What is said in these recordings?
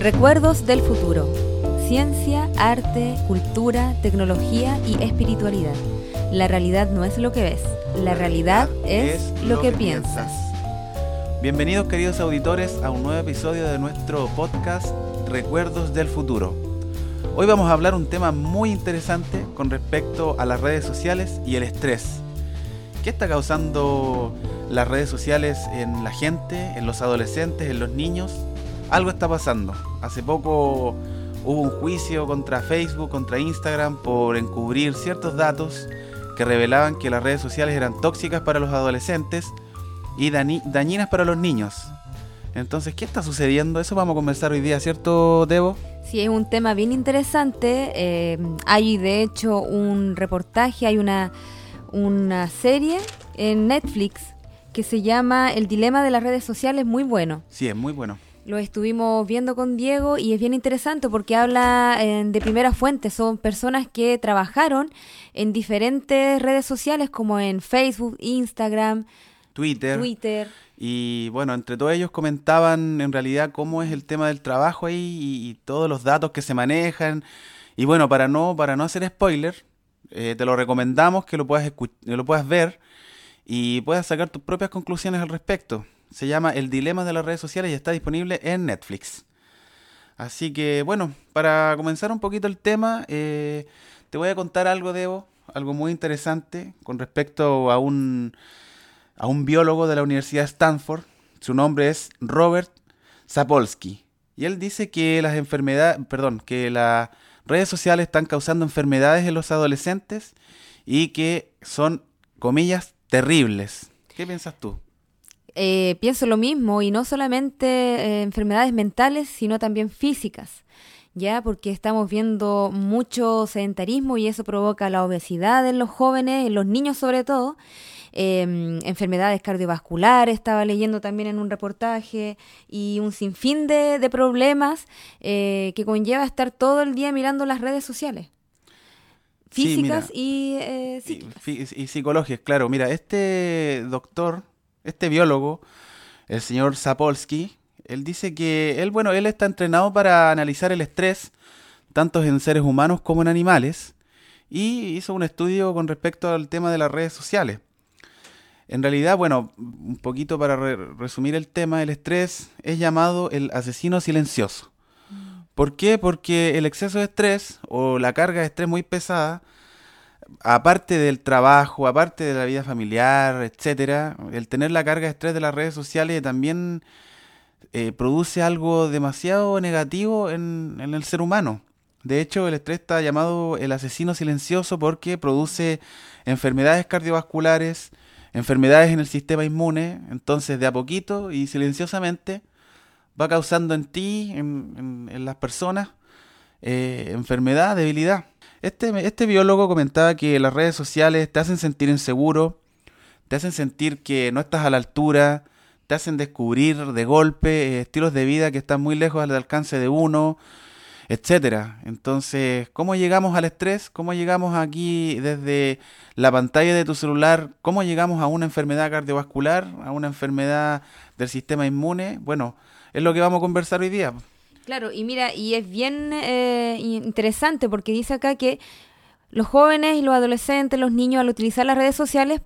Recuerdos del futuro. Ciencia, arte, cultura, tecnología y espiritualidad. La realidad no es lo que ves, la realidad es, lo, que, piensas. Bienvenidos queridos auditores a un nuevo episodio de nuestro podcast Recuerdos del futuro. Hoy vamos a hablar un tema muy interesante con respecto a las redes sociales y el estrés. ¿Qué está causando las redes sociales en la gente, en los adolescentes, en los niños? Algo está pasando. Hace poco hubo un juicio contra Facebook, contra Instagram por encubrir ciertos datos que revelaban que las redes sociales eran tóxicas para los adolescentes y dañinas para los niños. Entonces, ¿qué está sucediendo? Eso vamos a conversar hoy día, ¿cierto, Debo? Sí, es un tema bien interesante. Eh, hay, de hecho, un reportaje, hay una, una serie en Netflix que se llama El dilema de las redes sociales, muy bueno. Sí, es muy bueno. Lo estuvimos viendo con Diego y es bien interesante porque habla eh, de primera fuente. Son personas que trabajaron en diferentes redes sociales como en Facebook, Instagram, Twitter. Twitter. Y bueno, entre todos ellos comentaban en realidad cómo es el tema del trabajo ahí y, todos los datos que se manejan. Y bueno, para no, para no hacer spoiler, eh, te lo recomendamos que lo puedas, lo puedas ver y puedas sacar tus propias conclusiones al respecto. Se llama El Dilema de las redes sociales y está disponible en Netflix. Así que bueno, para comenzar un poquito el tema, eh, te voy a contar algo, Debo, algo muy interesante con respecto a un, a un biólogo de la Universidad Stanford. Su nombre es Robert Sapolsky. Y él dice que las enfermedades, perdón, que las redes sociales están causando enfermedades en los adolescentes y que son, comillas, terribles. ¿Qué piensas tú? Eh, pienso lo mismo y no solamente eh, enfermedades mentales, sino también físicas, ya porque estamos viendo mucho sedentarismo y eso provoca la obesidad en los jóvenes, en los niños sobre todo, em, enfermedades cardiovasculares, estaba leyendo también en un reportaje, y un sinfín de, de problemas eh, que conlleva estar todo el día mirando las redes sociales. Físicas y, eh, y, psicológicas, claro. Mira, este doctor, este biólogo, el señor Sapolsky, él dice que él, bueno, él está entrenado para analizar el estrés, tanto en seres humanos como en animales, y hizo un estudio con respecto al tema de las redes sociales. En realidad, bueno, un poquito para resumir el tema, el estrés es llamado el asesino silencioso. ¿Por qué? Porque el exceso de estrés o la carga de estrés muy pesada, aparte del trabajo, aparte de la vida familiar, etcétera, el tener la carga de estrés de las redes sociales también eh, produce algo demasiado negativo en, en el ser humano. De hecho, el estrés está llamado el asesino silencioso porque produce enfermedades cardiovasculares, enfermedades en el sistema inmune, entonces de a poquito y silenciosamente va causando en ti, en, las personas, eh, enfermedad, debilidad. Este, este biólogo comentaba que las redes sociales te hacen sentir inseguro, te hacen sentir que no estás a la altura, te hacen descubrir de golpe eh, estilos de vida que están muy lejos del alcance de uno, etcétera. Entonces, ¿cómo llegamos al estrés? ¿Cómo llegamos aquí desde la pantalla de tu celular? ¿Cómo llegamos a una enfermedad cardiovascular, a una enfermedad del sistema inmune? Bueno, es lo que vamos a conversar hoy día. Claro, y mira, y es bien eh, interesante porque dice acá que los jóvenes y los adolescentes, los niños, al utilizar las redes sociales,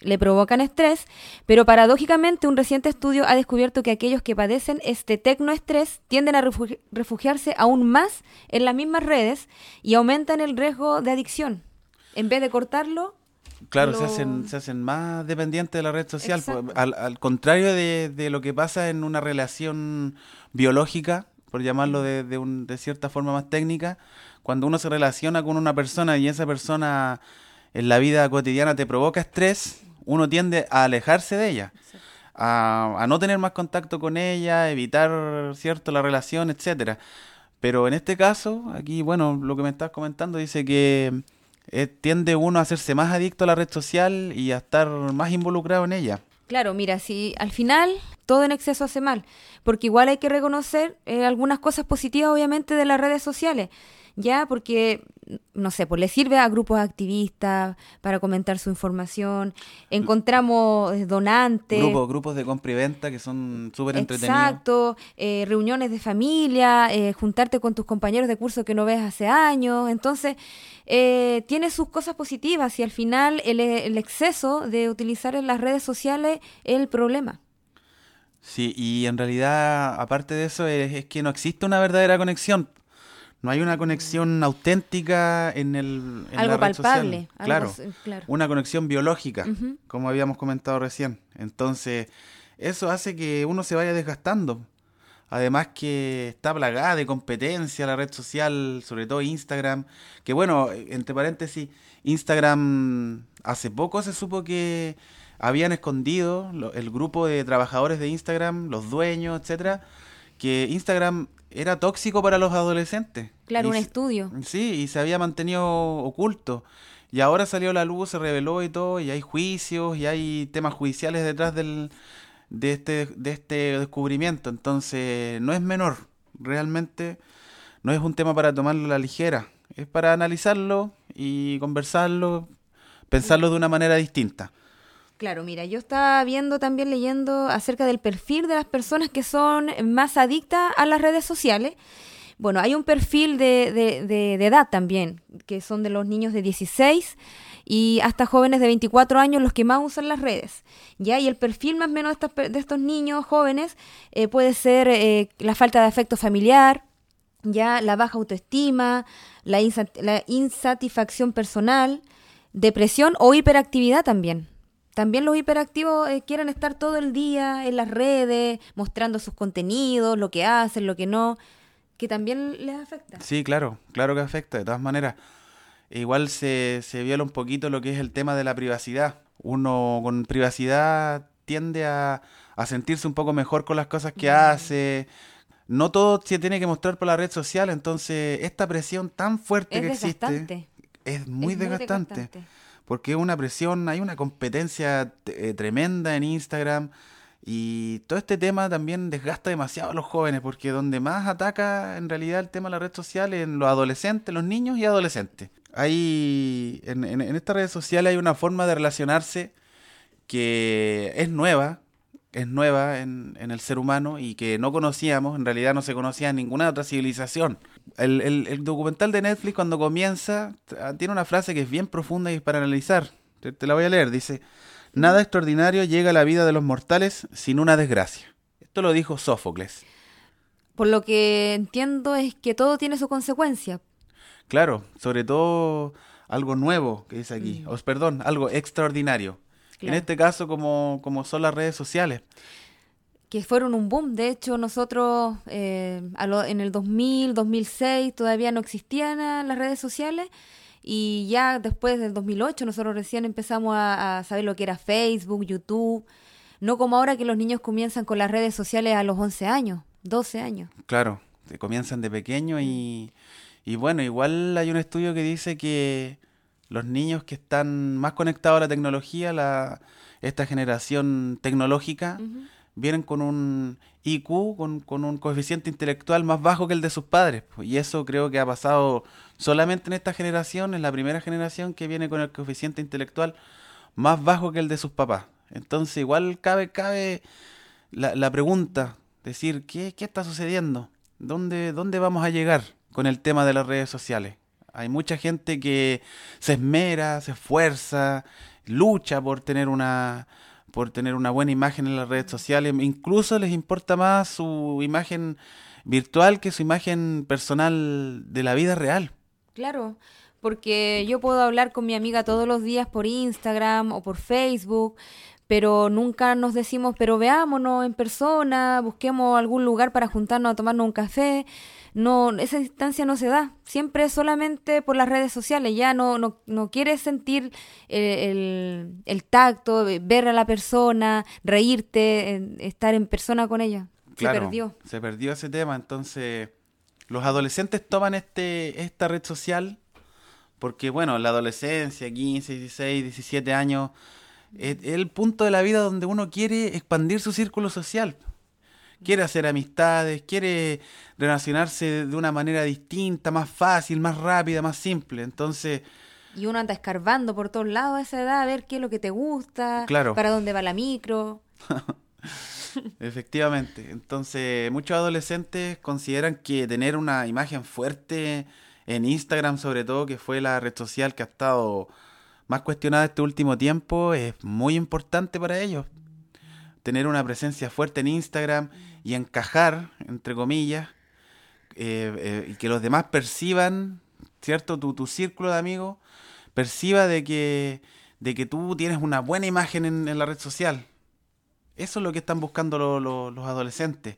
le provocan estrés, pero paradójicamente un reciente estudio ha descubierto que aquellos que padecen este tecnoestrés tienden a refugiarse aún más en las mismas redes y aumentan el riesgo de adicción. En vez de cortarlo, Claro, se, hacen, se hacen más dependientes de la red social. Al, contrario de, lo que pasa en una relación biológica, por llamarlo de, de, un, de cierta forma más técnica, cuando uno se relaciona con una persona y esa persona en la vida cotidiana te provoca estrés, uno tiende a alejarse de ella, a, a, no tener más contacto con ella, evitar cierto la relación, etcétera. Pero en este caso, aquí, bueno, lo que me estás comentando dice que eh, tiende uno a hacerse más adicto a la red social y a estar más involucrado en ella. Claro, mira, si al final todo en exceso hace mal, porque igual hay que reconocer eh, algunas cosas positivas obviamente de las redes sociales, ya, porque no sé, pues le sirve a grupos activistas para comentar su información. Encontramos eh, donantes. Grupos, grupos de compra y venta que son súper entretenidos. Exacto, eh, reuniones de familia, eh, juntarte con tus compañeros de curso que no ves hace años. Entonces, tiene sus cosas positivas y al final el, el exceso de utilizar en las redes sociales es el problema. Sí, y en realidad, aparte de eso, es, que no existe una verdadera conexión. No hay una conexión auténtica en el en algo palpable, Claro, una conexión biológica, como habíamos comentado recién. Entonces, eso hace que uno se vaya desgastando. Además que está plagada de competencia la red social, sobre todo Instagram. Que bueno, entre paréntesis, Instagram hace poco se supo que habían escondido el grupo de trabajadores de Instagram, los dueños, etcétera, que Instagram era tóxico para los adolescentes. Claro, un estudio. Sí, y se había mantenido oculto. Y ahora salió a la luz, se reveló y todo, y hay juicios, y hay temas judiciales detrás del, de, este, de este descubrimiento. Entonces, no es menor. Realmente no es un tema para tomarlo a la ligera. Es para analizarlo y conversarlo, pensarlo de una manera distinta. Claro, mira, yo estaba viendo también leyendo acerca del perfil de las personas que son más adictas a las redes sociales. Bueno, hay un perfil de, de, edad también, que son de los niños de 16 y hasta jóvenes de 24 años los que más usan las redes. ¿ya? Y el perfil más o menos de, estos niños jóvenes eh, puede ser eh, la falta de afecto familiar, ya la baja autoestima, la, la insatisfacción personal, depresión o hiperactividad también. También los hiperactivos eh, quieren estar todo el día en las redes, mostrando sus contenidos, lo que hacen, lo que no, que también les afecta. Sí, claro, claro que afecta, de todas maneras. Igual se, se viola un poquito lo que es el tema de la privacidad. Uno con privacidad tiende a, a sentirse un poco mejor con las cosas que hace. No todo se tiene que mostrar por la red social, entonces esta presión tan fuerte que existe es muy desgastante porque es una presión, hay una competencia eh, tremenda en Instagram y todo este tema también desgasta demasiado a los jóvenes, porque donde más ataca en realidad el tema de la red social es en los adolescentes, los niños y adolescentes. Hay, en, en, en esta red social hay una forma de relacionarse que es nueva, es nueva en, en, el ser humano y que no conocíamos, en realidad no se conocía en ninguna otra civilización. El, el, documental de Netflix cuando comienza tiene una frase que es bien profunda y es para analizar. Te, te, la voy a leer. Dice, nada extraordinario llega a la vida de los mortales sin una desgracia. Esto lo dijo Sófocles. Por lo que entiendo es que todo tiene su consecuencia. Claro, sobre todo algo nuevo que dice aquí, mm. o perdón, algo extraordinario. En este caso, como, como son las redes sociales. Que fueron un boom. De hecho, nosotros eh, en el 2000, 2006 todavía no existían las redes sociales. Y ya después del 2008 nosotros recién empezamos a, saber lo que era Facebook, YouTube. No como ahora que los niños comienzan con las redes sociales a los 11 años, 12 años. Claro, comienzan de pequeño y, y bueno, igual hay un estudio que dice que los niños que están más conectados a la tecnología, la, esta generación tecnológica, vienen con un IQ, con, con, un coeficiente intelectual más bajo que el de sus padres. Y eso creo que ha pasado solamente en esta generación, en la primera generación que viene con el coeficiente intelectual más bajo que el de sus papás. Entonces igual cabe, cabe la, la pregunta, decir, ¿qué, ¿qué está sucediendo? ¿Dónde, ¿Dónde vamos a llegar con el tema de las redes sociales? Hay mucha gente que se esmera, se esfuerza, lucha por tener una por tener una buena imagen en las redes sociales, incluso les importa más su imagen virtual que su imagen personal de la vida real. Claro, porque yo puedo hablar con mi amiga todos los días por Instagram o por Facebook, pero nunca nos decimos, pero veámonos en persona, busquemos algún lugar para juntarnos a tomarnos un café no, esa distancia no se da. Siempre solamente por las redes sociales. Ya no, no, no quieres sentir el, el, tacto, ver a la persona, reírte, estar en persona con ella. Se perdió. Se perdió ese tema. Entonces, los adolescentes toman este, esta red social porque, bueno, la adolescencia, 15, 16, 17 años, es el punto de la vida donde uno quiere expandir su círculo social quiere hacer amistades, quiere relacionarse de una manera distinta, más fácil, más rápida, más simple. Entonces... Y uno anda escarbando por todos lados a esa edad a ver qué es lo que te gusta, Claro. para dónde va la micro. Efectivamente. Entonces, muchos adolescentes consideran que tener una imagen fuerte en Instagram, sobre todo, que fue la red social que ha estado más cuestionada este último tiempo, es muy importante para ellos. Tener una presencia fuerte en Instagram y encajar, entre comillas, eh, eh, y que los demás perciban, ¿cierto? Tu, tu círculo de amigos perciba de que, de que tú tienes una buena imagen en, la red social. Eso es lo que están buscando lo- lo- los adolescentes.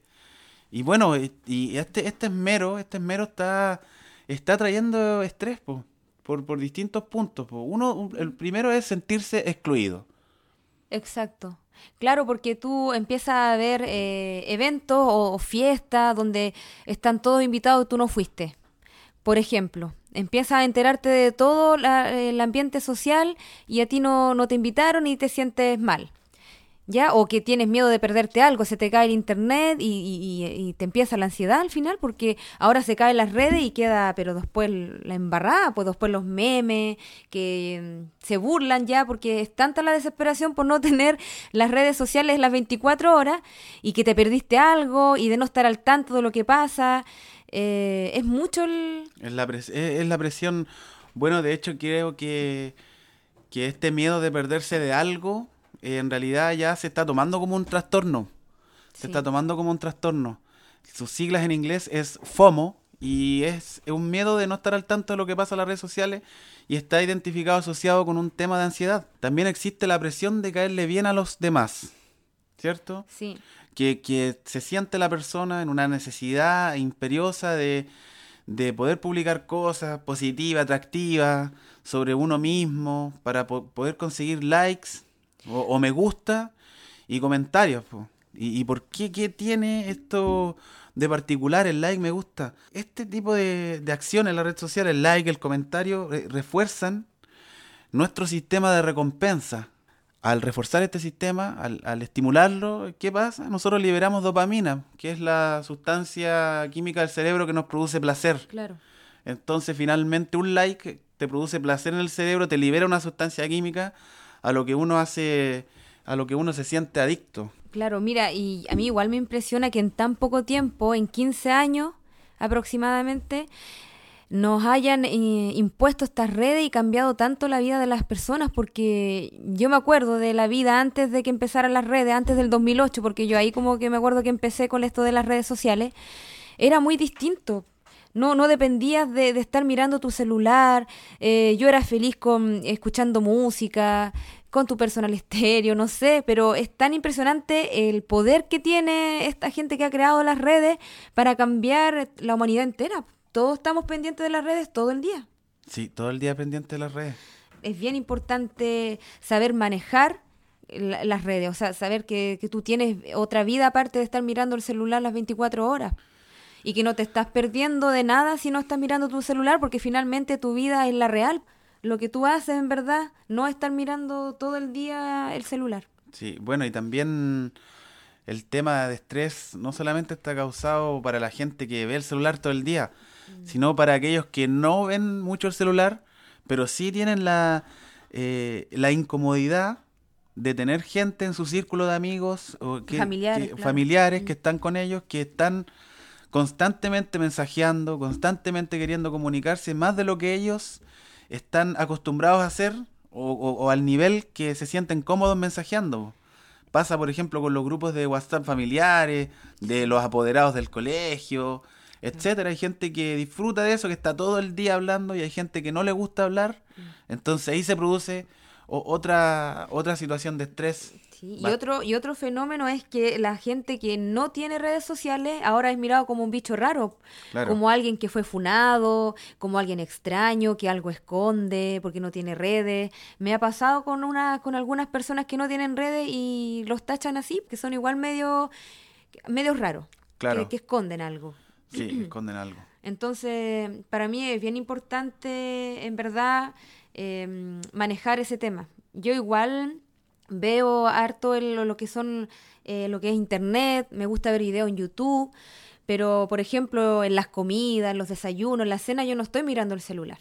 Y bueno, y, y este, este esmero, este esmero está, está trayendo estrés po, por, por distintos puntos. Uno, un- el primero es sentirse excluido. Exacto. Claro, porque tú empiezas a ver eh, eventos o, o fiestas donde están todos invitados y tú no fuiste. Por ejemplo, empiezas a enterarte de todo la- el ambiente social y a ti no, no te invitaron y te sientes mal. ¿Ya? O que tienes miedo de perderte algo, se te cae el internet y, y- te empieza la ansiedad al final porque ahora se caen las redes y queda, pero después la embarrada, pues después los memes que mm, se burlan ya porque es tanta la desesperación por no tener las redes sociales las 24 horas y que te perdiste algo y de no estar al tanto de lo que pasa. Eh, es mucho el... Es la, es la presión. Bueno, de hecho, creo que, que este miedo de perderse de algo, eh, en realidad ya se está tomando como un trastorno. Se Sí. está tomando como un trastorno. Sus siglas en inglés es FOMO y es un miedo de no estar al tanto de lo que pasa en las redes sociales y está identificado asociado con un tema de ansiedad. También existe la presión de caerle bien a los demás, ¿cierto? Sí. que, que se siente la persona en una necesidad imperiosa de, de poder publicar cosas positivas, atractivas sobre uno mismo para po- poder conseguir likes o, o me gusta y comentarios. po. ¿Y, y por qué? ¿Qué tiene esto de particular el like, me gusta? Este tipo de, de acciones en la red social, el like, el comentario, re- refuerzan nuestro sistema de recompensa. Al reforzar este sistema, al, al estimularlo, ¿qué pasa? Nosotros liberamos dopamina, que es la sustancia química del cerebro que nos produce placer. Claro. Entonces, finalmente, un like te produce placer en el cerebro, te libera una sustancia química a lo que uno hace, a lo que uno se siente adicto. Claro, mira, y a mí igual me impresiona que en tan poco tiempo, en 15 años aproximadamente, nos hayan eh, impuesto estas redes y cambiado tanto la vida de las personas, porque yo me acuerdo de la vida antes de que empezaran las redes, antes del 2008, porque yo ahí como que me acuerdo que empecé con esto de las redes sociales, era muy distinto. No, no dependías de, de estar mirando tu celular. eh, yo era feliz con escuchando música, con tu personal estéreo, no sé, pero es tan impresionante el poder que tiene esta gente que ha creado las redes para cambiar la humanidad entera. Todos estamos pendientes de las redes todo el día. Sí, todo el día pendiente de las redes. Es bien importante saber manejar la- las redes, o sea, saber que, que tú tienes otra vida aparte de estar mirando el celular las 24 horas y que no te estás perdiendo de nada si no estás mirando tu celular porque finalmente tu vida es la real. Lo que tú haces en verdad no es estar mirando todo el día el celular. Sí, bueno, y también el tema de estrés no solamente está causado para la gente que ve el celular todo el día, sino para aquellos que no ven mucho el celular, pero sí tienen la, eh, la incomodidad de tener gente en su círculo de amigos o que, Familiares, que- claro. familiares Mm. que están con ellos, que están constantemente mensajeando, constantemente queriendo comunicarse más de lo que ellos están acostumbrados a hacer o, o- o al nivel que se sienten cómodos mensajeando. Pasa, por ejemplo, con los grupos de WhatsApp familiares, de los apoderados del colegio, etcétera. Hay gente que disfruta de eso, que está todo el día hablando, y hay gente que no le gusta hablar. Entonces ahí se produce o- otra, otra situación de estrés. Sí, y otro, y otro fenómeno es que la gente que no tiene redes sociales ahora es mirado como un bicho raro, Claro. como alguien que fue funado, como alguien extraño, que algo esconde porque no tiene redes. Me ha pasado con una, con algunas personas que no tienen redes y los tachan así, que son igual medio, medio raros, Claro. que, que esconden algo. Sí, esconden algo. Entonces, para mí es bien importante, en verdad, eh, manejar ese tema. Yo igual veo harto el- lo que son eh, lo que es internet, me gusta ver videos en YouTube, pero por ejemplo en las comidas, en los desayunos, en la cena yo no estoy mirando el celular.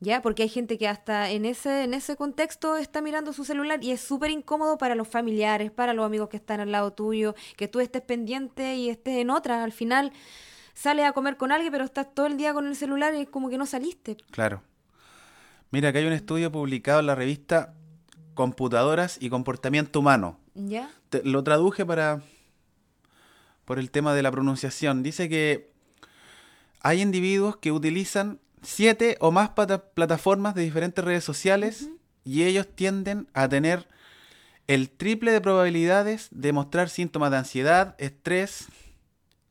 ¿Ya? Porque hay gente que hasta en ese, en ese contexto está mirando su celular y es súper incómodo para los familiares, para los amigos que están al lado tuyo, que tú estés pendiente y estés en otra. Al final sales a comer con alguien, pero estás todo el día con el celular y es como que no saliste. Claro. Mira, acá hay un estudio publicado en la revista Computadoras y Comportamiento Humano. ¿Ya? Te- lo traduje para por el tema de la pronunciación. Dice que hay individuos que utilizan siete o más plataformas de diferentes redes sociales y ellos tienden a tener el triple de probabilidades de mostrar síntomas de ansiedad, estrés,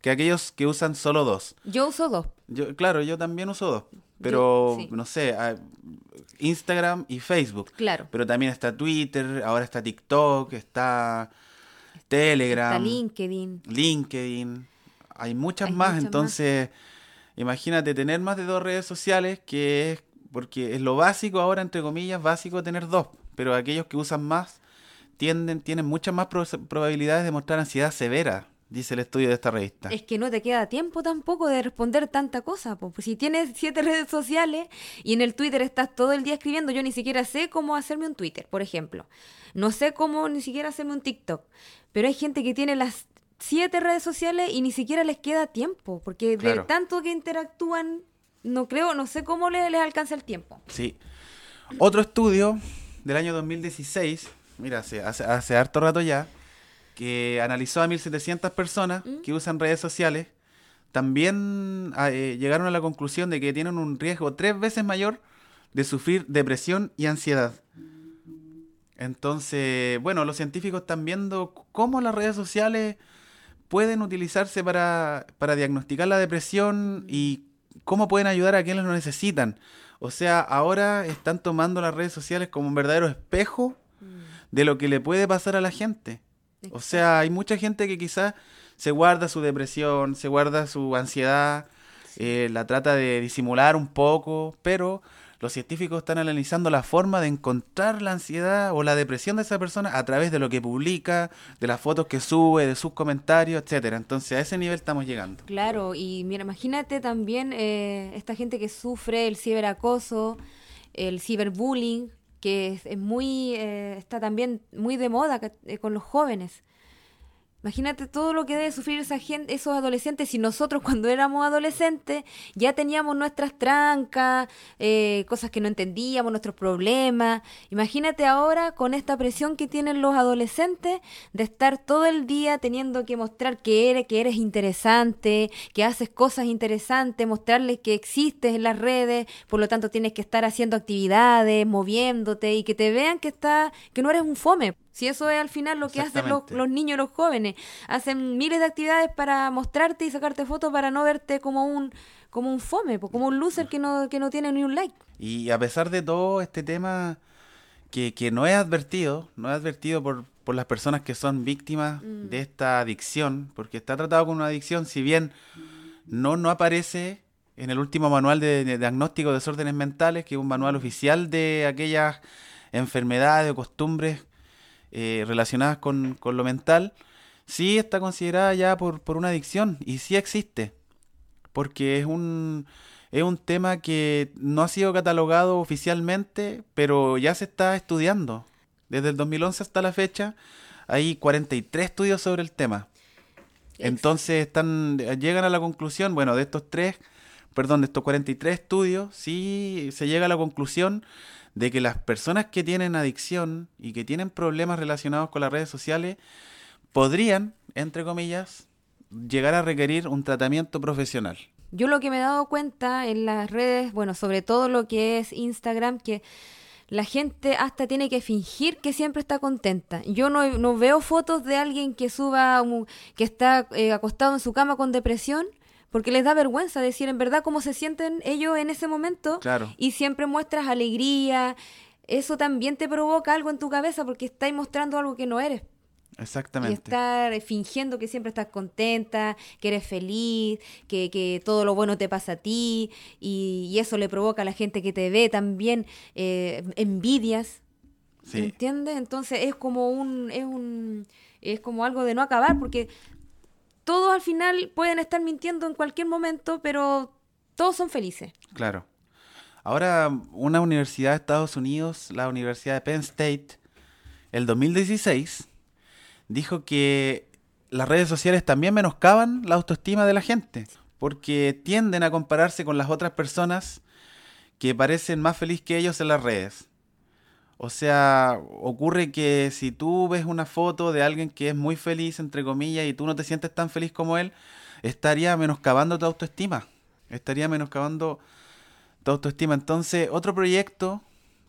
que aquellos que usan solo dos. Yo uso dos. Yo, claro, yo también uso dos, pero sí. no sé, ah, Instagram y Facebook. Claro. Pero también está Twitter, ahora está TikTok, está Telegram, Está LinkedIn. LinkedIn. Hay muchas Hay más, muchas más. entonces imagínate tener más de dos redes sociales que es porque es lo básico ahora entre comillas, básico tener dos, pero aquellos que usan más tienden tienen muchas más pro- probabilidades de mostrar ansiedad severa, dice el estudio de esta revista. Es que no te queda tiempo tampoco de responder tanta cosa. po. Pues si tienes siete redes sociales y en el Twitter estás todo el día escribiendo, yo ni siquiera sé cómo hacerme un Twitter, por ejemplo. No sé cómo ni siquiera hacerme un TikTok. Pero hay gente que tiene las siete redes sociales y ni siquiera les queda tiempo, porque de Claro. tanto que interactúan, no creo, no sé cómo les, les alcanza el tiempo. Sí. Otro estudio del año 2016, mira, hace, hace, hace harto rato ya, que analizó a 1.700 personas ¿Mm? que usan redes sociales, también ah, eh, llegaron a la conclusión de que tienen un riesgo tres veces mayor de sufrir depresión y ansiedad. Entonces, bueno, los científicos están viendo cómo las redes sociales pueden utilizarse para, para diagnosticar la depresión y cómo pueden ayudar a quienes lo necesitan. O sea, ahora están tomando las redes sociales como un verdadero espejo de lo que le puede pasar a la gente. O sea, hay mucha gente que quizás se guarda su depresión, se guarda su ansiedad, eh, la trata de disimular un poco, pero los científicos están analizando la forma de encontrar la ansiedad o la depresión de esa persona a través de lo que publica, de las fotos que sube, de sus comentarios, etcétera. Entonces a ese nivel estamos llegando. Claro, y mira, imagínate también eh, esta gente que sufre el ciberacoso, el ciberbullying, que es, es muy, eh, está también muy de moda eh, con los jóvenes. Imagínate todo lo que debe sufrir esa gente, esos adolescentes, si nosotros cuando éramos adolescentes ya teníamos nuestras trancas, eh, cosas que no entendíamos, nuestros problemas. Imagínate ahora con esta presión que tienen los adolescentes de estar todo el día teniendo que mostrar que eres, que eres interesante, que haces cosas interesantes, mostrarles que existes en las redes, por lo tanto tienes que estar haciendo actividades, moviéndote y que te vean que está, que no eres un fome. Si eso es al final lo que hacen los, los niños y los jóvenes, hacen miles de actividades para mostrarte y sacarte fotos para no verte como un como un fome, como un loser que no que no tiene ni un like. Y a pesar de todo este tema que, que no es advertido, no es advertido por, por las personas que son víctimas de esta adicción, porque está tratado como una adicción, si bien no, no aparece en el último manual de, de diagnóstico de desórdenes mentales, que es un manual oficial de aquellas enfermedades o costumbres eh, relacionadas con, con lo mental, sí está considerada ya por, por una adicción y sí existe, porque es un, es un tema que no ha sido catalogado oficialmente, pero ya se está estudiando. Desde el 2011 hasta la fecha hay 43 estudios sobre el tema. Entonces están, llegan a la conclusión, bueno, de estos tres, perdón, de estos 43 estudios, sí se llega a la conclusión de que las personas que tienen adicción y que tienen problemas relacionados con las redes sociales podrían, entre comillas, llegar a requerir un tratamiento profesional. Yo lo que me he dado cuenta en las redes, bueno, sobre todo lo que es Instagram, que la gente hasta tiene que fingir que siempre está contenta. Yo no, no veo fotos de alguien que suba, que está eh, acostado en su cama con depresión, porque les da vergüenza decir en verdad cómo se sienten ellos en ese momento. Claro. Y siempre muestras alegría. Eso también te provoca algo en tu cabeza porque estás mostrando algo que no eres. Y Exactamente. estar fingiendo que siempre estás contenta, que eres feliz, que, que todo lo bueno te pasa a ti, y, y eso le provoca a la gente que te ve también eh, envidias. Sí. ¿Entiendes? Entonces es como un, es un, es como algo de no acabar, porque todos al final pueden estar mintiendo en cualquier momento, pero todos son felices. Claro. Ahora, una universidad de Estados Unidos, la Universidad de Penn State, el 2016, dijo que las redes sociales también menoscaban la autoestima de la gente, porque tienden a compararse con las otras personas que parecen más felices que ellos en las redes. O sea, ocurre que si tú ves una foto de alguien que es muy feliz, entre comillas, y tú no te sientes tan feliz como él, estaría menoscabando tu autoestima. Estaría menoscabando tu autoestima. Entonces, otro proyecto,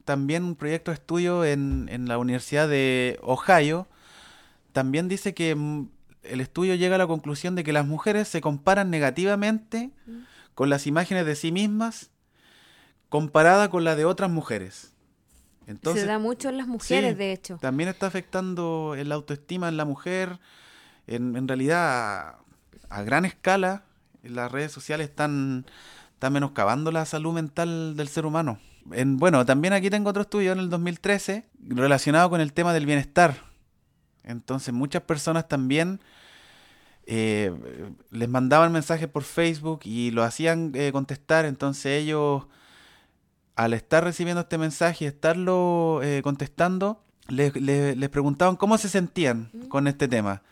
también un proyecto de estudio en, en la Universidad de Ohio, también dice que mm, el estudio llega a la conclusión de que las mujeres se comparan negativamente con las imágenes de sí mismas comparada con la de otras mujeres. Entonces, Se da mucho en las mujeres, sí, de hecho. También está afectando el autoestima en la mujer. En, en realidad, a, a gran escala, las redes sociales están, están menoscabando la salud mental del ser humano. En, bueno, también aquí tengo otro estudio en el 2013 relacionado con el tema del bienestar. Entonces, muchas personas también eh, les mandaban mensajes por Facebook y lo hacían eh, contestar. Entonces, ellos al estar recibiendo este mensaje y estarlo eh, contestando, les, les- les preguntaban cómo se sentían con este tema.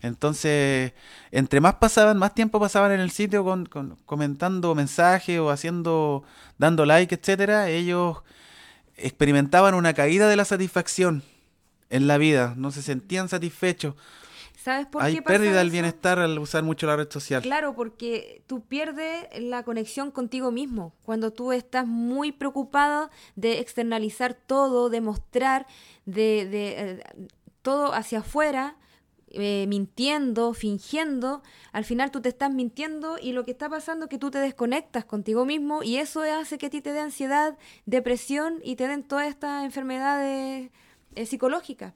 Entonces, entre más pasaban, más tiempo pasaban en el sitio con, con- comentando mensajes o haciendo, dando like, etcétera, ellos experimentaban una caída de la satisfacción en la vida, no se sentían satisfechos. ¿Sabes por Hay qué pasa pérdida del bienestar al usar mucho la red social. Claro, porque tú pierdes la conexión contigo mismo. Cuando tú estás muy preocupada de externalizar todo, de mostrar, de, de, eh, todo hacia afuera, eh, mintiendo, fingiendo, al final tú te estás mintiendo y lo que está pasando es que tú te desconectas contigo mismo y eso hace que a ti te dé ansiedad, depresión y te den todas estas enfermedades eh, psicológicas.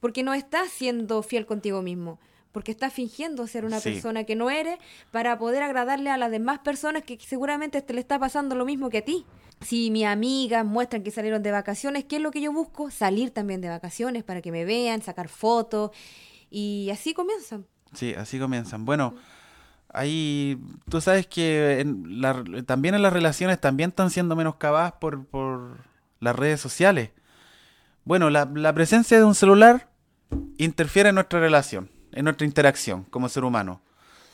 Porque no estás siendo fiel contigo mismo. Porque estás fingiendo ser una Sí. persona que no eres para poder agradarle a las demás personas que seguramente te le está pasando lo mismo que a ti. Si mis amigas muestran que salieron de vacaciones, ¿qué es lo que yo busco? Salir también de vacaciones para que me vean, sacar fotos. Y así comienzan. Sí, así comienzan. Bueno, ahí tú sabes que en la- también en las relaciones también están siendo menoscabadas por, por las redes sociales. Bueno, la, la presencia de un celular interfiere en nuestra relación, en nuestra interacción como ser humano.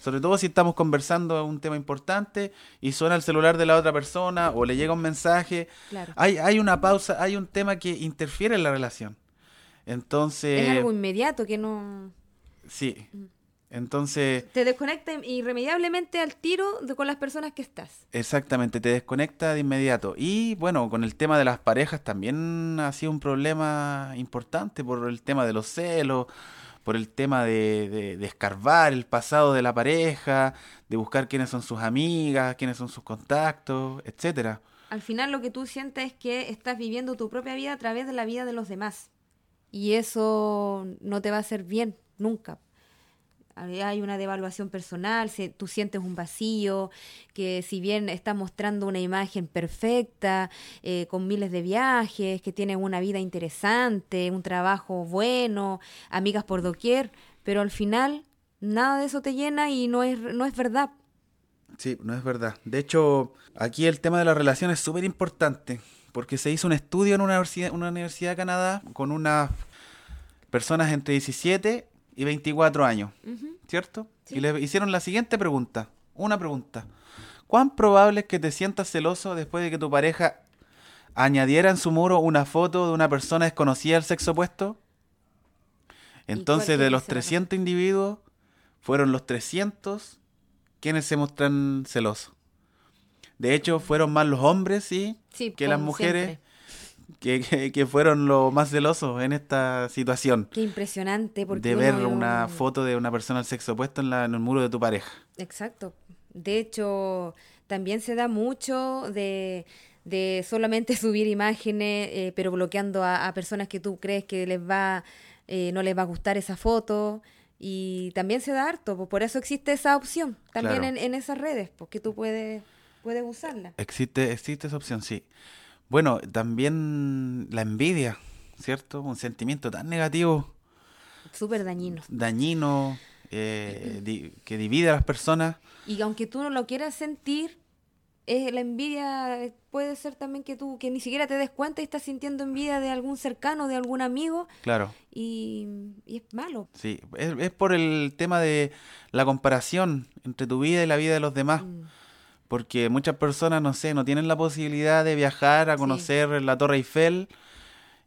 Sobre todo si estamos conversando un tema importante y suena el celular de la otra persona o le llega un mensaje. Claro. Hay, hay una pausa, hay un tema que interfiere en la relación. Entonces, es algo inmediato que no... sí. Entonces, Te desconecta irremediablemente al tiro de, con las personas que estás. Exactamente, te desconecta de inmediato. Y bueno, con el tema de las parejas también ha sido un problema importante por el tema de los celos, por el tema de, de- de escarbar el pasado de la pareja, de buscar quiénes son sus amigas, quiénes son sus contactos, etcétera. Al final lo que tú sientes es que estás viviendo tu propia vida a través de la vida de los demás. Y eso no te va a hacer bien, nunca. Hay hay una devaluación personal, se- tú sientes un vacío, que si bien estás mostrando una imagen perfecta, eh, con miles de viajes, que tienes una vida interesante, un trabajo bueno, amigas por doquier, pero al final nada de eso te llena y no es, no es verdad. Sí, no es verdad. De hecho, aquí el tema de la relación es súper importante, porque se hizo un estudio en una universidad, una universidad de Canadá con unas personas entre 17 y 24 años. ¿cierto? Sí. Y le hicieron la siguiente pregunta, una pregunta. ¿Cuán probable es que te sientas celoso después de que tu pareja añadiera en su muro una foto de una persona desconocida del sexo opuesto? Entonces, de los que sea la razón? 300 individuos, fueron los 300 quienes se muestran celosos. De hecho, fueron más los hombres, sí, Sí, que las mujeres, siempre. Que, que- que fueron los más celosos en esta situación. Qué impresionante. Porque De ver una un- foto de una persona del sexo opuesto en, la- en el muro de tu pareja. Exacto. De hecho, también se da mucho de, de solamente subir imágenes, eh, pero bloqueando a, a personas que tú crees que les va, eh, no les va a gustar esa foto. Y también se da harto, pues por eso existe esa opción también Claro. en, en esas redes, porque tú puedes, puedes usarla. Existe, existe esa opción, sí. Bueno, también la envidia. ¿cierto? Un sentimiento tan negativo, Súper dañino. dañino, eh, di- que divide a las personas. Y aunque tú no lo quieras sentir, eh, la envidia puede ser también que tú, que ni siquiera te des cuenta y estás sintiendo envidia de algún cercano, de algún amigo, Claro, y, y es malo. sí. Es, es por el tema de la comparación entre tu vida y la vida de los demás. Mm. Porque muchas personas, no sé, no tienen la posibilidad de viajar a Sí. conocer la Torre Eiffel.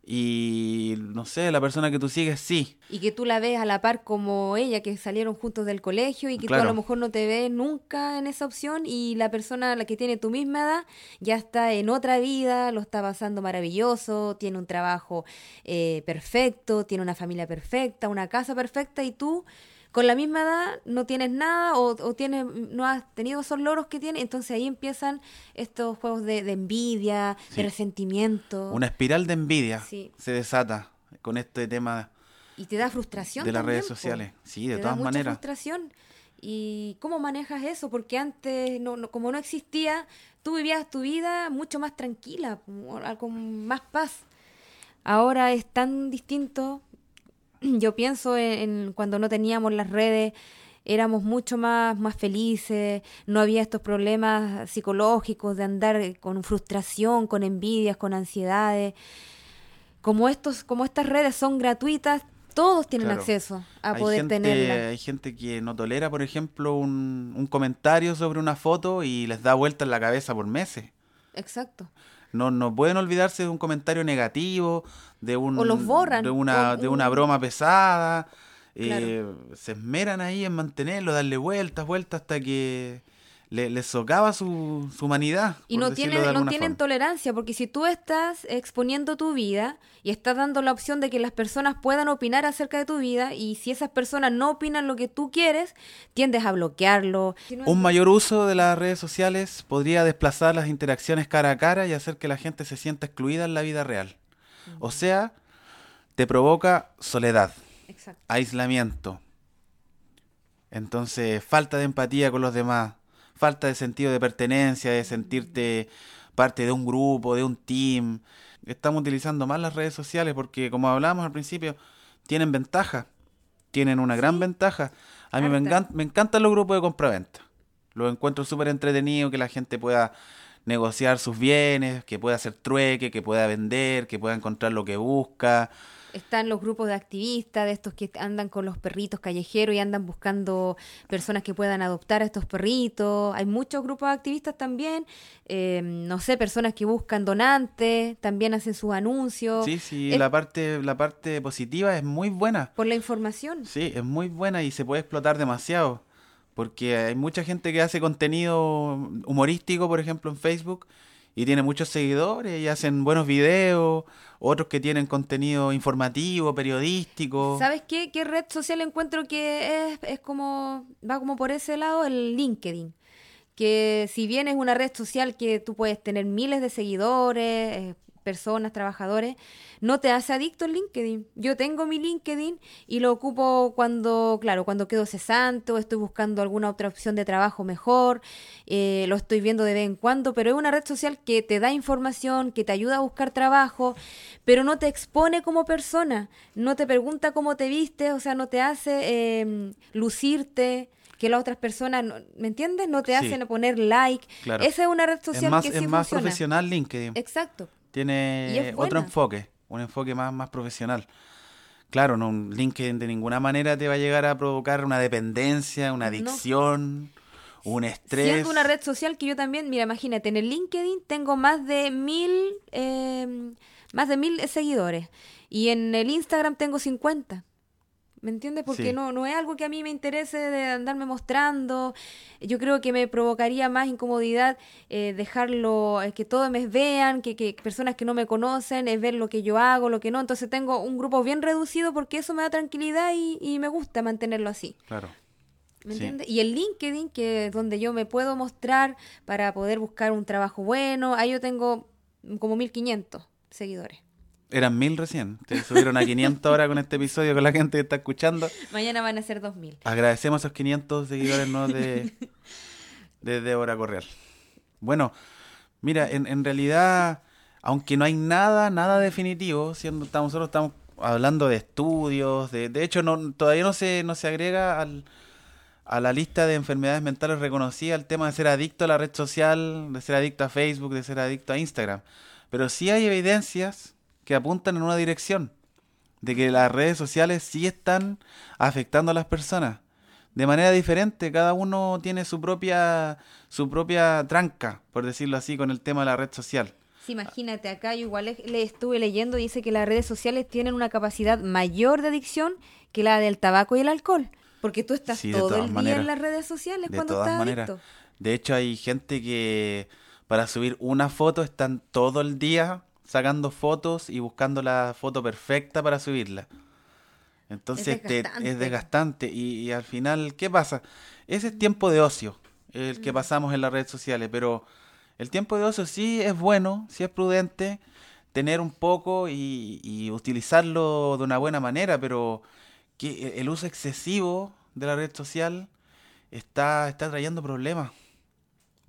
Y no sé, la persona que tú sigues sí. Y que tú la ves a la par como ella, que salieron juntos del colegio y que tú Claro. a lo mejor no te ves nunca en esa opción y la persona la que tiene tu misma edad ya está en otra vida, lo está pasando maravilloso, tiene un trabajo eh, perfecto, tiene una familia perfecta, una casa perfecta y tú con la misma edad no tienes nada o, o tienes, no has tenido esos logros que tiene, entonces ahí empiezan estos juegos de, de envidia, Sí. de resentimiento Una espiral de envidia Sí. se desata con este tema y te da frustración. de las también, redes sociales. Sí, de te da todas mucha maneras. frustración. ¿Y cómo manejas eso? Porque antes, no, no- como no existía, tú vivías tu vida mucho más tranquila, con más paz. Ahora es tan distinto. Yo pienso en, en cuando no teníamos las redes, éramos mucho más, más felices, no había estos problemas psicológicos de andar con frustración, con envidias, con ansiedades. Como, estos, como estas redes son gratuitas, todos tienen Claro. acceso a hay poder gente, tenerlas. Hay gente que no tolera, por ejemplo, un, un comentario sobre una foto y les da vuelta en la cabeza por meses. Exacto. No, no pueden olvidarse de un comentario negativo, de un O los borran, de una, o de una un- broma pesada. Claro. eh, se esmeran ahí en mantenerlo, darle vueltas, vueltas hasta que le- les socava su, su humanidad. Y no tienen, no tienen forma. tolerancia, porque si tú estás exponiendo tu vida y estás dando la opción de que las personas puedan opinar acerca de tu vida, y si esas personas no opinan lo que tú quieres, tiendes a bloquearlo. Un mayor uso de las redes sociales podría desplazar las interacciones cara a cara y hacer que la gente se sienta excluida en la vida real. O sea, te provoca soledad, Exacto. aislamiento. Entonces, falta de empatía con los demás, falta de sentido de pertenencia, de sentirte parte de un grupo, de un team. Estamos utilizando más las redes sociales porque, como hablábamos al principio, tienen ventaja, tienen una gran ventaja. A mí me, Harta. encan- me encantan los grupos de compraventa. Los encuentro súper entretenidos, que la gente pueda negociar sus bienes, que pueda hacer trueque, que pueda vender, que pueda encontrar lo que busca. Están los grupos de activistas, de estos que andan con los perritos callejeros y andan buscando personas que puedan adoptar a estos perritos. Hay muchos grupos de activistas también. eh, no sé, personas que buscan donantes, también hacen sus anuncios. Sí, sí, Es la parte, la parte positiva es muy buena. Por la información. Sí, es muy buena y se puede explotar demasiado. Porque hay mucha gente que hace contenido humorístico, por ejemplo, en Facebook, y tiene muchos seguidores y hacen buenos videos, otros que tienen contenido informativo, periodístico. ¿Sabes qué? ¿Qué red social encuentro que es, es como, va como por ese lado? El LinkedIn. Que si bien es una red social que tú puedes tener miles de seguidores, personas, trabajadores, no te hace adicto el LinkedIn. Yo tengo mi LinkedIn y lo ocupo cuando, claro, cuando quedo cesante o estoy buscando alguna otra opción de trabajo mejor, eh, lo estoy viendo de vez en cuando, pero es una red social que te da información, que te ayuda a buscar trabajo, pero no te expone como persona, no te pregunta cómo te vistes, o sea, no te hace eh, lucirte que las otras personas, ¿me entiendes? No te Sí. hacen poner like. Claro. Esa es una red social es más, que sí es más funciona. profesional LinkedIn. Exacto. Tiene otro enfoque, un enfoque más, más profesional. Claro, no, un LinkedIn de ninguna manera te va a llegar a provocar una dependencia, una No. adicción, un estrés. Siendo una red social que yo también, mira, imagínate, en el LinkedIn tengo más de mil, eh, más de mil seguidores y en el Instagram tengo 50. ¿Me entiendes? Porque Sí. no, no es algo que a mí me interese de andarme mostrando. Yo creo que me provocaría más incomodidad eh, dejarlo, eh, que todos me vean, que, que personas que no me conocen, es ver lo que yo hago, lo que no. Entonces tengo un grupo bien reducido porque eso me da tranquilidad y, y me gusta mantenerlo así. Claro. ¿Me Sí. entiendes? Y el LinkedIn, que es donde yo me puedo mostrar para poder buscar un trabajo bueno, ahí yo tengo como 1500 seguidores. Eran mil recién. Te subieron a 500 ahora con este episodio con la gente que está escuchando. Mañana van a ser 2000. Agradecemos a esos 500 seguidores nuevos de, de Débora Correal. Bueno, mira, en, en realidad aunque no hay nada, nada definitivo, siendo estamos, nosotros estamos hablando de estudios, de, de hecho no, todavía no se, no se agrega al, a la lista de enfermedades mentales reconocidas el tema de ser adicto a la red social, de ser adicto a Facebook, de ser adicto a Instagram. Pero sí hay evidencias que apuntan en una dirección, de que las redes sociales sí están afectando a las personas de manera diferente, cada uno tiene su propia su propia tranca, por decirlo así, con el tema de la red social. Sí, imagínate, acá yo igual le estuve leyendo, dice que las redes sociales tienen una capacidad mayor de adicción que la del tabaco y el alcohol, porque tú estás todo el día en las redes sociales de cuando todas estás maneras. adicto. De hecho, hay gente que para subir una foto están todo el día sacando fotos y buscando la foto perfecta para subirla. Entonces Es te- desgastante. es desgastante y, y al final, ¿qué pasa? Ese es tiempo de ocio, el Mm. que pasamos en las redes sociales, pero el tiempo de ocio sí es bueno, sí es prudente tener un poco y, y utilizarlo de una buena manera, pero que el uso excesivo de la red social está, está trayendo problemas.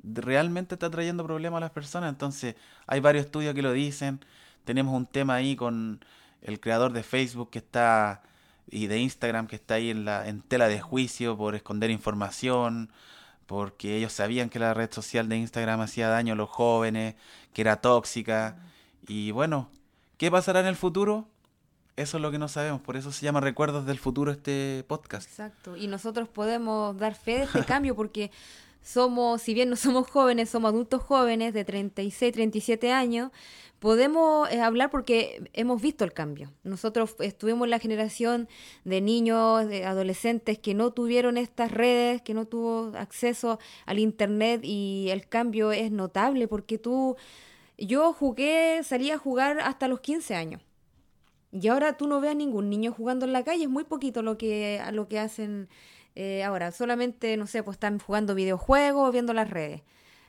Realmente está trayendo problemas a las personas. Entonces, hay varios estudios que lo dicen. Tenemos un tema ahí con el creador de Facebook que está y de Instagram que está ahí en la en tela de juicio por esconder información, porque ellos sabían que la red social de Instagram hacía daño a los jóvenes, que era tóxica. Y bueno, ¿qué pasará en el futuro? Eso es lo que no sabemos, por eso se llama Recuerdos del Futuro este podcast. Exacto, y nosotros podemos dar fe de este cambio porque somos, si bien no somos jóvenes, somos adultos jóvenes de 36, 37 años, podemos eh, hablar porque hemos visto el cambio. Nosotros estuvimos en la generación de niños, de adolescentes que no tuvieron estas redes, que no tuvo acceso al internet y el cambio es notable porque tú, yo jugué, salí a jugar hasta los 15 años. Y ahora tú no ves a ningún niño jugando en la calle, es muy poquito lo que, lo que hacen eh, ahora. Solamente, no sé, pues están jugando videojuegos viendo las redes.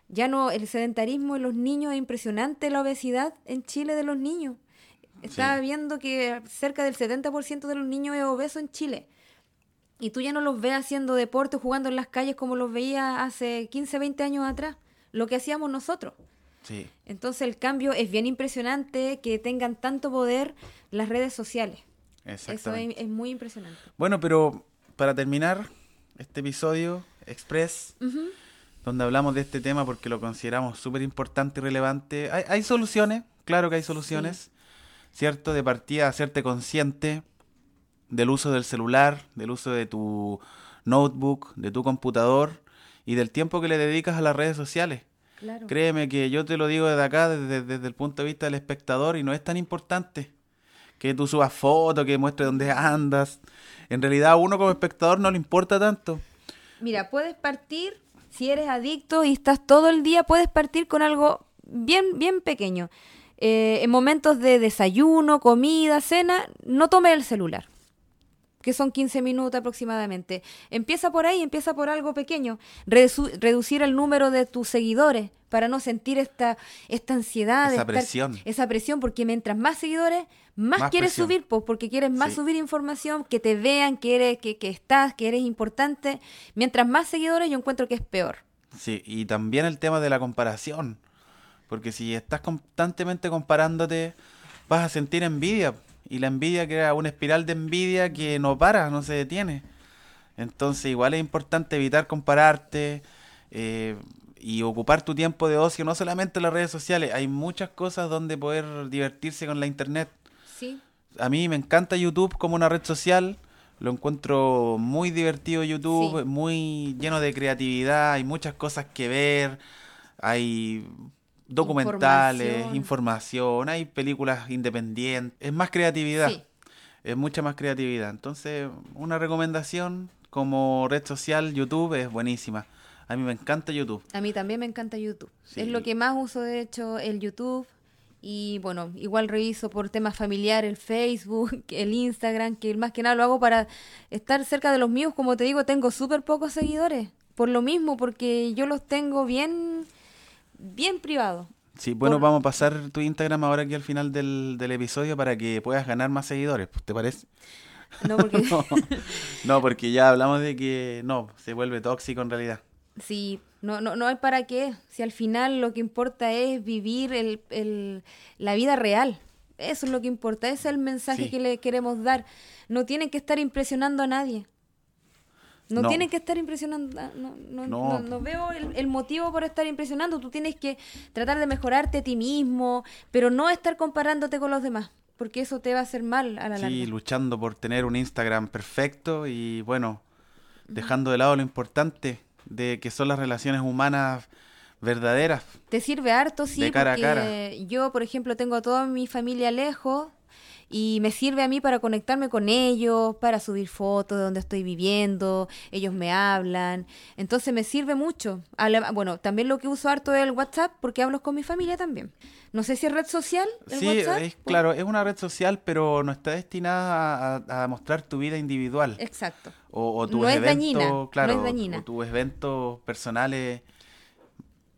Ya no, el sedentarismo en los niños es impresionante, la obesidad en Chile de los niños. Estaba Sí. viendo que cerca del 70% de los niños es obeso en Chile. Y tú ya no los ves haciendo deporte, jugando en las calles como los veías hace 15, 20 años atrás, lo que hacíamos nosotros. Sí. Entonces el cambio es bien impresionante que tengan tanto poder las redes sociales. Eso Exactamente. es, es muy impresionante. Bueno, pero para terminar este episodio express, donde hablamos de este tema porque lo consideramos súper importante y relevante, hay, hay soluciones, claro que hay soluciones, ¿cierto? De partida, hacerte consciente del uso del celular, del uso de tu notebook, de tu computador y del tiempo que le dedicas a las redes sociales. Claro. Créeme que yo te lo digo desde acá, desde, desde el punto de vista del espectador, y no es tan importante que tú subas fotos, que muestres dónde andas. En realidad a uno como espectador no le importa tanto. Mira, puedes partir, si eres adicto y estás todo el día, puedes partir con algo bien, bien pequeño. Eh, en momentos de desayuno, comida, cena, no tomes el celular, que son 15 minutos aproximadamente. Empieza por ahí, empieza por algo pequeño. Redu- reducir el número de tus seguidores para no sentir esta, esta ansiedad. Esa estar- presión. esa presión, porque mientras más seguidores, más, Más quieres presión. subir, pues, porque quieres más Sí. subir información, que te vean, que eres, que, que estás, que eres importante. Mientras más seguidores, yo encuentro que es peor. Sí, y también el tema de la comparación. Porque si estás constantemente comparándote, vas a sentir envidia. Y la envidia crea una espiral de envidia que no para, no se detiene. Entonces igual es importante evitar compararte eh, y ocupar tu tiempo de ocio, no solamente en las redes sociales. Hay muchas cosas donde poder divertirse con la internet. Sí. A mí me encanta YouTube como una red social. Lo encuentro muy divertido YouTube, Sí. muy lleno de creatividad, hay muchas cosas que ver, hay documentales, Información. información, hay películas independientes, es más creatividad, Sí. es mucha más creatividad. Entonces, una recomendación como red social, YouTube es buenísima. A mí me encanta YouTube. A mí también me encanta YouTube. Sí. Es lo que más uso, de hecho, el YouTube. Y bueno, igual reviso por temas familiares el Facebook, el Instagram, que más que nada lo hago para estar cerca de los míos. Como te digo, tengo súper pocos seguidores. Por lo mismo, porque yo los tengo bien, bien privados. Sí, bueno, Por- vamos a pasar tu Instagram ahora aquí al final del, del episodio para que puedas ganar más seguidores, pues, ¿te parece? No, porque No, no, porque ya hablamos de que no, se vuelve tóxico en realidad. Sí, no, no, no hay para qué. Si al final lo que importa es vivir el, el, la vida real. Eso es lo que importa, ese es el mensaje Sí. que le queremos dar. No tienen que estar impresionando a nadie. No, No. tienen que estar impresionando. a- No, no, No. veo el, el motivo por estar impresionando. Tú tienes que tratar de mejorarte a ti mismo, pero no estar comparándote con los demás, porque eso te va a hacer mal a la Sí, larga. luchando por tener un Instagram perfecto y bueno, dejando de lado lo importante de que son las relaciones humanas verdaderas. Te sirve harto, sí, De cara a porque cara. yo, por ejemplo, tengo a toda mi familia lejos y me sirve a mí para conectarme con ellos, para subir fotos de donde estoy viviendo, ellos me hablan, entonces me sirve mucho. Bueno, también lo que uso harto es el WhatsApp porque hablo con mi familia también. No sé si es red social el Sí, WhatsApp. es claro, es una red social, pero no está destinada a, a mostrar tu vida individual. Exacto. O, o tus No eventos, dañina, no claro, es dañina. o tus eventos personales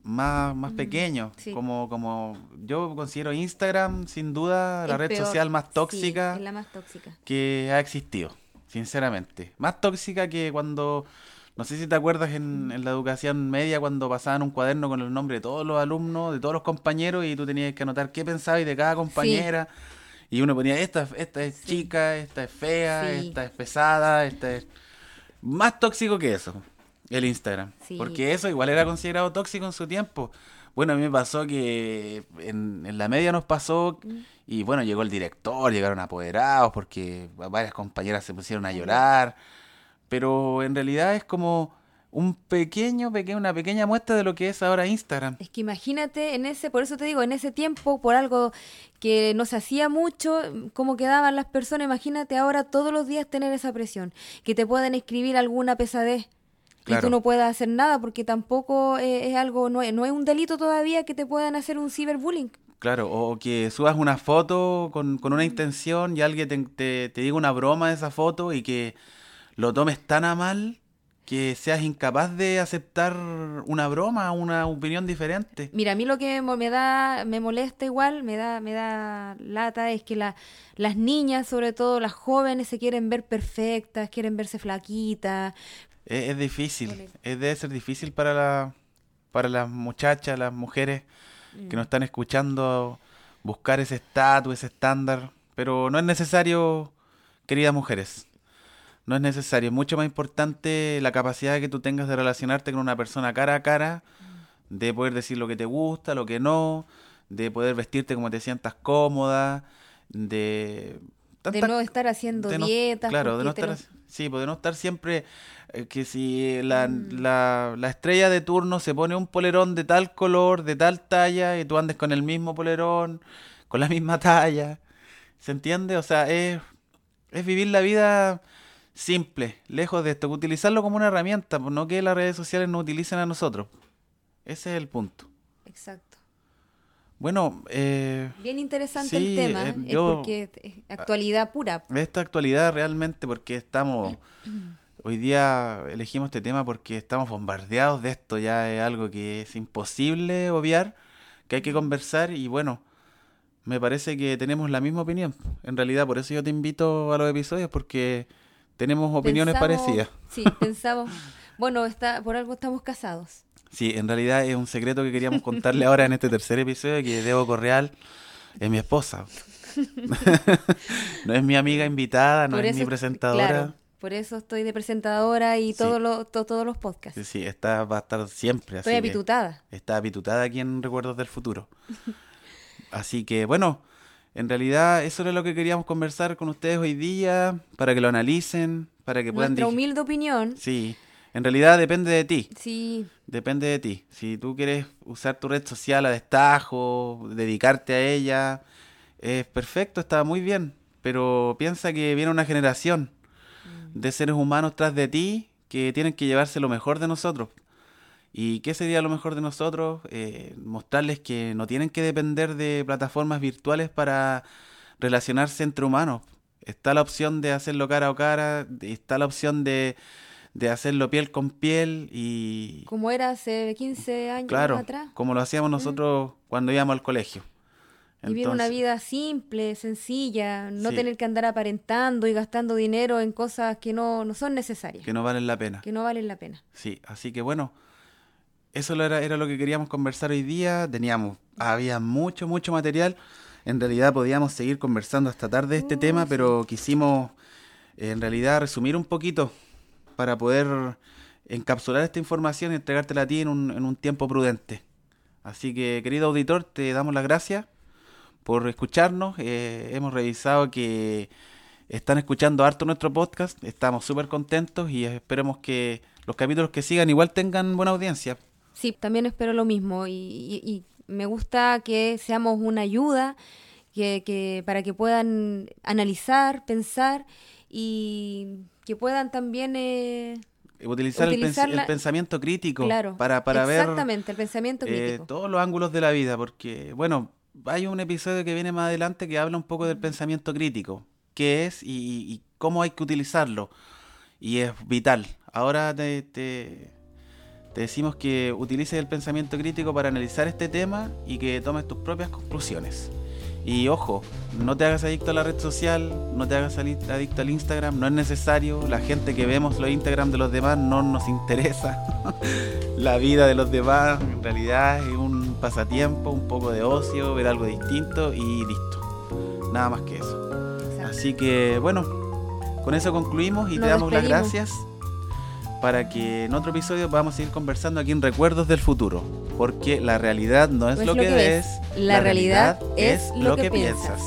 más, más pequeños. sí. Como, como yo considero Instagram, sin duda, la Es red peor. social más tóxica es la más tóxica. que ha existido, sinceramente. Más tóxica que cuando, no sé si te acuerdas en, en la educación media, cuando pasaban un cuaderno con el nombre de todos los alumnos, de todos los compañeros, y tú tenías que anotar qué pensabas de cada compañera. Y uno ponía, esta, esta es chica, esta es fea, esta es pesada, esta es... Más tóxico que eso, el Instagram. Sí. Porque eso igual era considerado tóxico en su tiempo. Bueno, a mí me pasó que en, en la media nos pasó Mm. y bueno, llegó el director, llegaron apoderados porque varias compañeras se pusieron a llorar. Pero en realidad es como un pequeño, pequeño, una pequeña muestra de lo que es ahora Instagram. Es que imagínate en ese, por eso te digo, en ese tiempo, por algo que no se hacía mucho, cómo quedaban las personas, imagínate ahora todos los días tener esa presión, que te puedan escribir alguna pesadez y Claro. tú no puedas hacer nada porque tampoco eh, es algo, no es, no es un delito todavía que te puedan hacer un ciberbullying. Claro, o que subas una foto con, con una intención y alguien te, te, te diga una broma de esa foto y que lo tomes tan a mal que seas incapaz de aceptar una broma, una opinión diferente. Mira, a mí lo que me da, me molesta igual, me da, me da lata, es que la, las niñas, sobre todo las jóvenes, se quieren ver perfectas, quieren verse flaquitas, Es, es difícil, es, debe ser difícil para, la, para las muchachas, las mujeres que nos están escuchando buscar ese estatus, ese estándar, pero no es necesario, queridas mujeres. No es necesario, es mucho más importante la capacidad que tú tengas de relacionarte con una persona cara a cara, de poder decir lo que te gusta, lo que no, de poder vestirte como te sientas cómoda, de... de tantas no estar haciendo de no- dietas. claro, de no estar, sí, pues de no estar siempre eh, que si la, Mm. la, la estrella de turno se pone un polerón de tal color, de tal talla, y tú andes con el mismo polerón, con la misma talla, ¿se entiende? O sea, es, es vivir la vida simple, lejos de esto, utilizarlo como una herramienta, pues, no que las redes sociales nos utilicen a nosotros. Ese es el punto. Exacto. Bueno, eh, Bien interesante Sí, el tema, eh, es porque es actualidad pura. esta actualidad realmente porque estamos hoy día elegimos este tema porque estamos bombardeados de esto ya es algo que es imposible obviar que hay que conversar y bueno me parece que tenemos la misma opinión en realidad por eso yo te invito a los episodios porque tenemos opiniones Pensamos- parecidas Sí, pensamos. Bueno, está, por algo estamos casados. Sí en realidad es un secreto que queríamos contarle ahora en este tercer episodio que Debo Correal es mi esposa no es mi amiga invitada no por es eso, mi presentadora claro, por eso estoy de presentadora y Sí. todo lo- to- todos los podcasts. Sí, sí, esta va a estar siempre. Estoy así apitutada. está apitutada aquí en Recuerdos del Futuro. Así que, bueno, en realidad eso era lo que queríamos conversar con ustedes hoy día, para que lo analicen, para que puedan... Nuestra humilde opinión. Sí, en realidad depende de ti, Sí, depende de ti. Si tú quieres usar tu red social a destajo, dedicarte a ella, es perfecto, está muy bien, pero piensa que viene una generación de seres humanos tras de ti que tienen que llevarse lo mejor de nosotros. ¿Y qué sería lo mejor de nosotros? Eh, mostrarles que no tienen que depender de plataformas virtuales para relacionarse entre humanos. Está la opción de hacerlo cara a cara, está la opción de, de hacerlo piel con piel y, como era hace 15 años claro, atrás. como lo hacíamos nosotros cuando íbamos al colegio. Vivir una Entonces, vida simple, sencilla, no Sí. tener que andar aparentando y gastando dinero en cosas que no, no son necesarias, que no valen la pena. que no valen la pena. Sí, así que bueno, eso era, era lo que queríamos conversar hoy día. Teníamos, había mucho, mucho material. En realidad podíamos seguir conversando hasta tarde de este tema, pero quisimos en realidad resumir un poquito para poder encapsular esta información y entregártela a ti en un, en un tiempo prudente. Así que, querido auditor, te damos las gracias por escucharnos. Eh, hemos revisado que están escuchando harto nuestro podcast. Estamos súper contentos y esperemos que los capítulos que sigan igual tengan buena audiencia. Sí, también espero lo mismo y, y me gusta que seamos una ayuda que, que, para que puedan analizar, pensar y que puedan también... Eh, utilizar, el, el, pensamiento crítico para, para ver exactamente, el pensamiento eh, crítico. todos los ángulos de la vida, porque, bueno, hay un episodio que viene más adelante que habla un poco del pensamiento crítico, qué es y, cómo hay que utilizarlo. Y es vital. Ahora te, te, te, decimos que utilices el pensamiento crítico para analizar este tema y que tomes tus propias conclusiones. Y ojo, no te hagas adicto a la red social, no te hagas adicto al Instagram, no es necesario. La gente que vemos los Instagram de los demás no nos interesa. la vida de los demás en realidad es un pasatiempo, un poco de ocio, ver algo distinto y listo. Nada más que eso. Así que bueno, con eso concluimos y te damos las gracias para que en otro episodio podamos seguir conversando aquí en Recuerdos del Futuro. Porque la realidad no es, lo, que, ves, la, realidad, es lo que, piensas.